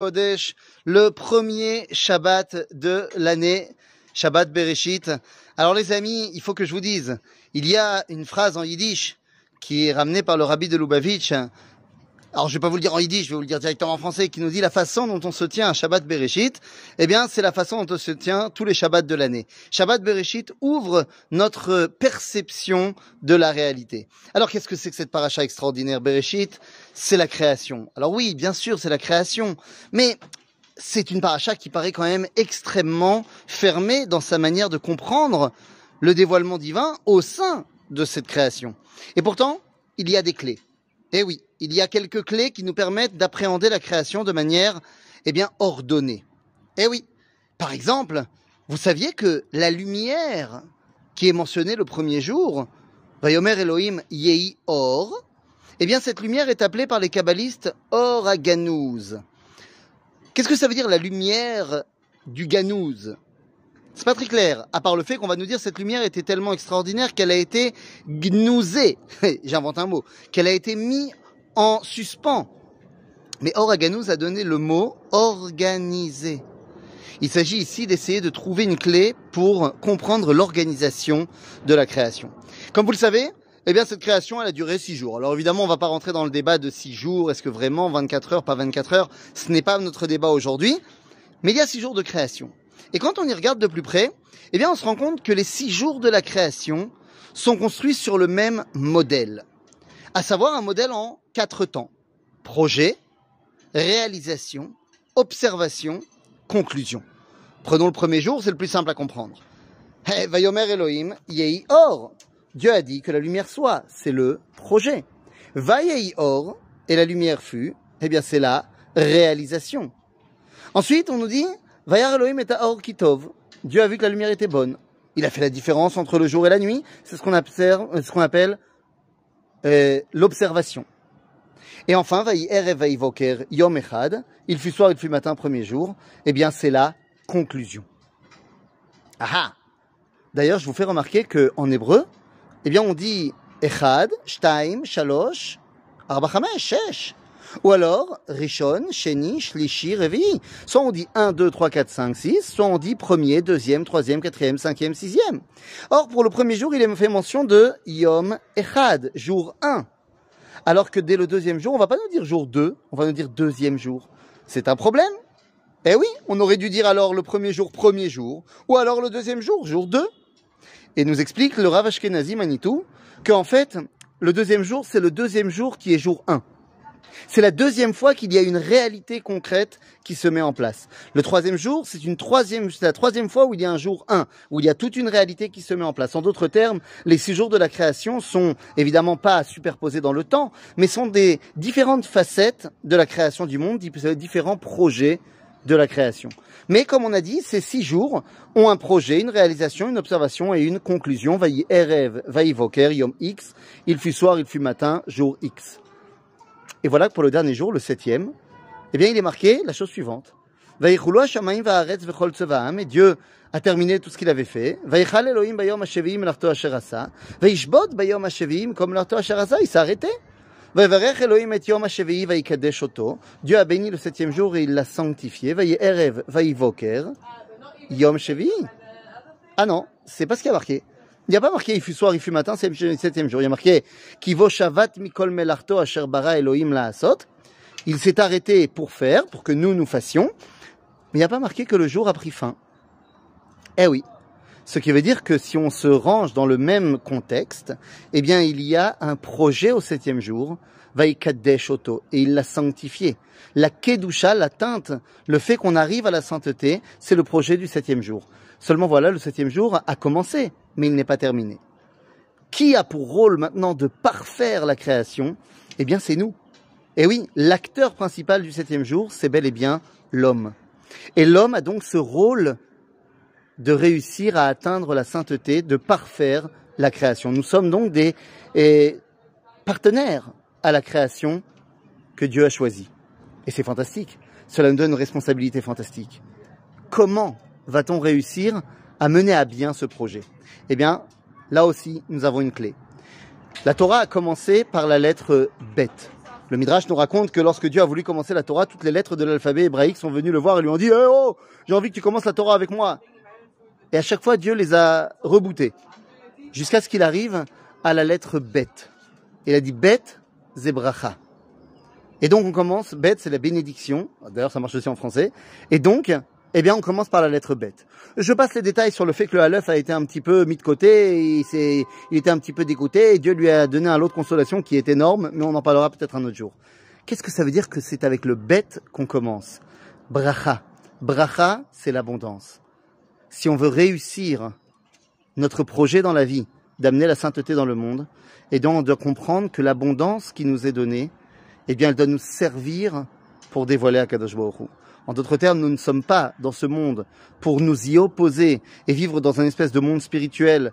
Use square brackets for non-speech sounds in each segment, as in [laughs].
Le premier Shabbat de l'année, Shabbat Bereshit. Alors les amis, il faut que je vous dise, il y a une phrase en yiddish qui est ramenée par le rabbi de Lubavitch. Alors je vais pas vous le dire en yiddish, je vais vous le dire directement en français, qui nous dit la façon dont on se tient à Shabbat Bereshit, eh bien c'est la façon dont on se tient tous les Shabbats de l'année. Shabbat Bereshit ouvre notre perception de la réalité. Alors qu'est-ce que c'est que cette paracha extraordinaire Bereshit? C'est la création. Alors oui, bien sûr, c'est la création, mais c'est une paracha qui paraît quand même extrêmement fermée dans sa manière de comprendre le dévoilement divin au sein de cette création. Et pourtant, il y a des clés. Eh oui, il y a quelques clés qui nous permettent d'appréhender la création de manière, eh bien, ordonnée. Eh oui. Par exemple, vous saviez que la lumière qui est mentionnée le premier jour, Vayomer Elohim Yehi Or, eh bien, cette lumière est appelée par les kabbalistes Or Aganouz. Qu'est-ce que ça veut dire la lumière du Ganouz? C'est pas très clair, à part le fait qu'on va nous dire cette lumière était tellement extraordinaire qu'elle a été gnouzée, [laughs] j'invente un mot, qu'elle a été mise en suspens. Mais Oraganouz a donné le mot organisé. Il s'agit ici d'essayer de trouver une clé pour comprendre l'organisation de la création. Comme vous le savez, eh bien, cette création, elle a duré six jours. Alors évidemment, on va pas rentrer dans le débat de six jours. Est-ce que vraiment 24 heures, pas 24 heures? Ce n'est pas notre débat aujourd'hui. Mais il y a six jours de création. Et quand on y regarde de plus près, eh bien, on se rend compte que les six jours de la création sont construits sur le même modèle. À savoir un modèle en quatre temps. Projet, réalisation, observation, conclusion. Prenons le premier jour, c'est le plus simple à comprendre. Vayomer Elohim, Yehi Or. Dieu a dit que la lumière soit, c'est le projet. Vayehi Or, et la lumière fut, eh bien c'est la réalisation. Ensuite, on nous dit, Vayar Elohim et Or Kitov. Dieu a vu que la lumière était bonne. Il a fait la différence entre le jour et la nuit. C'est ce qu'on observe, ce qu'on appelle euh, l'observation. Et enfin, Vayi Voker Yom Echad. Il fut soir, il fut matin, premier jour. Eh bien, c'est la conclusion. Ah D'ailleurs, je vous fais remarquer que en hébreu, eh bien, on dit Echad, Shtaim, Shalosh, Arba Shesh. Ou alors, Rishon, Sheni, Shlishi, Revi. Soit on dit 1, 2, 3, 4, 5, 6, soit on dit premier, deuxième, troisième, quatrième, cinquième, sixième. Or, pour le premier jour, il est fait mention de Yom Echad, jour 1. Alors que dès le deuxième jour, on va pas nous dire jour 2, on va nous dire deuxième jour. C'est un problème Eh oui, on aurait dû dire alors le premier jour, premier jour, ou alors le deuxième jour, jour 2. Et nous explique le Rav Ashkenazi Manitou qu'en fait, le deuxième jour, c'est le deuxième jour qui est jour 1. C'est la deuxième fois qu'il y a une réalité concrète qui se met en place. Le troisième jour, c'est une troisième, la troisième fois où il y a un jour 1, où il y a toute une réalité qui se met en place. En d'autres termes, les six jours de la création sont évidemment pas superposés dans le temps, mais sont des différentes facettes de la création du monde, différents projets de la création. Mais comme on a dit, ces six jours ont un projet, une réalisation, une observation et une conclusion. Vaï Voker, Yom X. Il fut soir, il fut matin, jour X. Et voilà que pour le dernier jour, le septième, eh bien, il est marqué la chose suivante. Et Dieu a terminé tout ce qu'il avait fait. Il s'est arrêté. Dieu a béni le septième jour et il l'a sanctifié. Yom Ah non, c'est pas ce qui a marqué. Il n'y a pas marqué il fut soir, il fut matin, c'est le septième jour. Il y a marqué Kivo Shavat Mikol Melarto Asher Bara Elohim Laasot. Il s'est arrêté pour faire, pour que nous nous fassions. Mais il n'y a pas marqué que le jour a pris fin. Eh oui. Ce qui veut dire que si on se range dans le même contexte, eh bien, il y a un projet au septième jour, Vaikadesh Oto, et il l'a sanctifié. La Kedusha, l'atteinte, le fait qu'on arrive à la sainteté, c'est le projet du septième jour. Seulement voilà, le septième jour a commencé, mais il n'est pas terminé. Qui a pour rôle maintenant de parfaire la création? Eh bien, c'est nous. Et oui, l'acteur principal du septième jour, c'est bel et bien l'homme. Et l'homme a donc ce rôle de réussir à atteindre la sainteté, de parfaire la création. Nous sommes donc des partenaires à la création que Dieu a choisie. Et c'est fantastique. Cela nous donne une responsabilité fantastique. Comment va-t-on réussir à mener à bien ce projet Eh bien, là aussi, nous avons une clé. La Torah a commencé par la lettre Bet. Le Midrash nous raconte que lorsque Dieu a voulu commencer la Torah, toutes les lettres de l'alphabet hébraïque sont venues le voir et lui ont dit Eh oh, j'ai envie que tu commences la Torah avec moi. Et à chaque fois, Dieu les a rebootées. Jusqu'à ce qu'il arrive à la lettre bête. Il a dit bête, zebracha. Et donc on commence, bête c'est la bénédiction, d'ailleurs ça marche aussi en français, et donc, eh bien on commence par la lettre bête. Je passe les détails sur le fait que le Aleph a été un petit peu mis de côté, il, il était un petit peu dégoûté, et Dieu lui a donné un lot de consolation qui est énorme, mais on en parlera peut-être un autre jour. Qu'est-ce que ça veut dire que c'est avec le bête qu'on commence? Bracha. Bracha, c'est l'abondance. Si on veut réussir notre projet dans la vie, d'amener la sainteté dans le monde, et donc on doit comprendre que l'abondance qui nous est donnée, eh bien, elle doit nous servir pour dévoiler Akadosh Baruch Hu. En d'autres termes, nous ne sommes pas dans ce monde pour nous y opposer et vivre dans un espèce de monde spirituel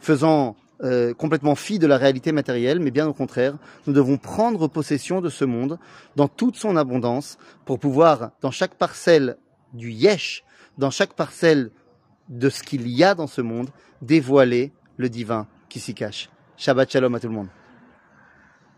faisant euh, complètement fi de la réalité matérielle, mais bien au contraire, nous devons prendre possession de ce monde dans toute son abondance pour pouvoir, dans chaque parcelle du yesh, dans chaque parcelle de ce qu'il y a dans ce monde, dévoiler le divin qui s'y cache. Shabbat shalom à tout le monde.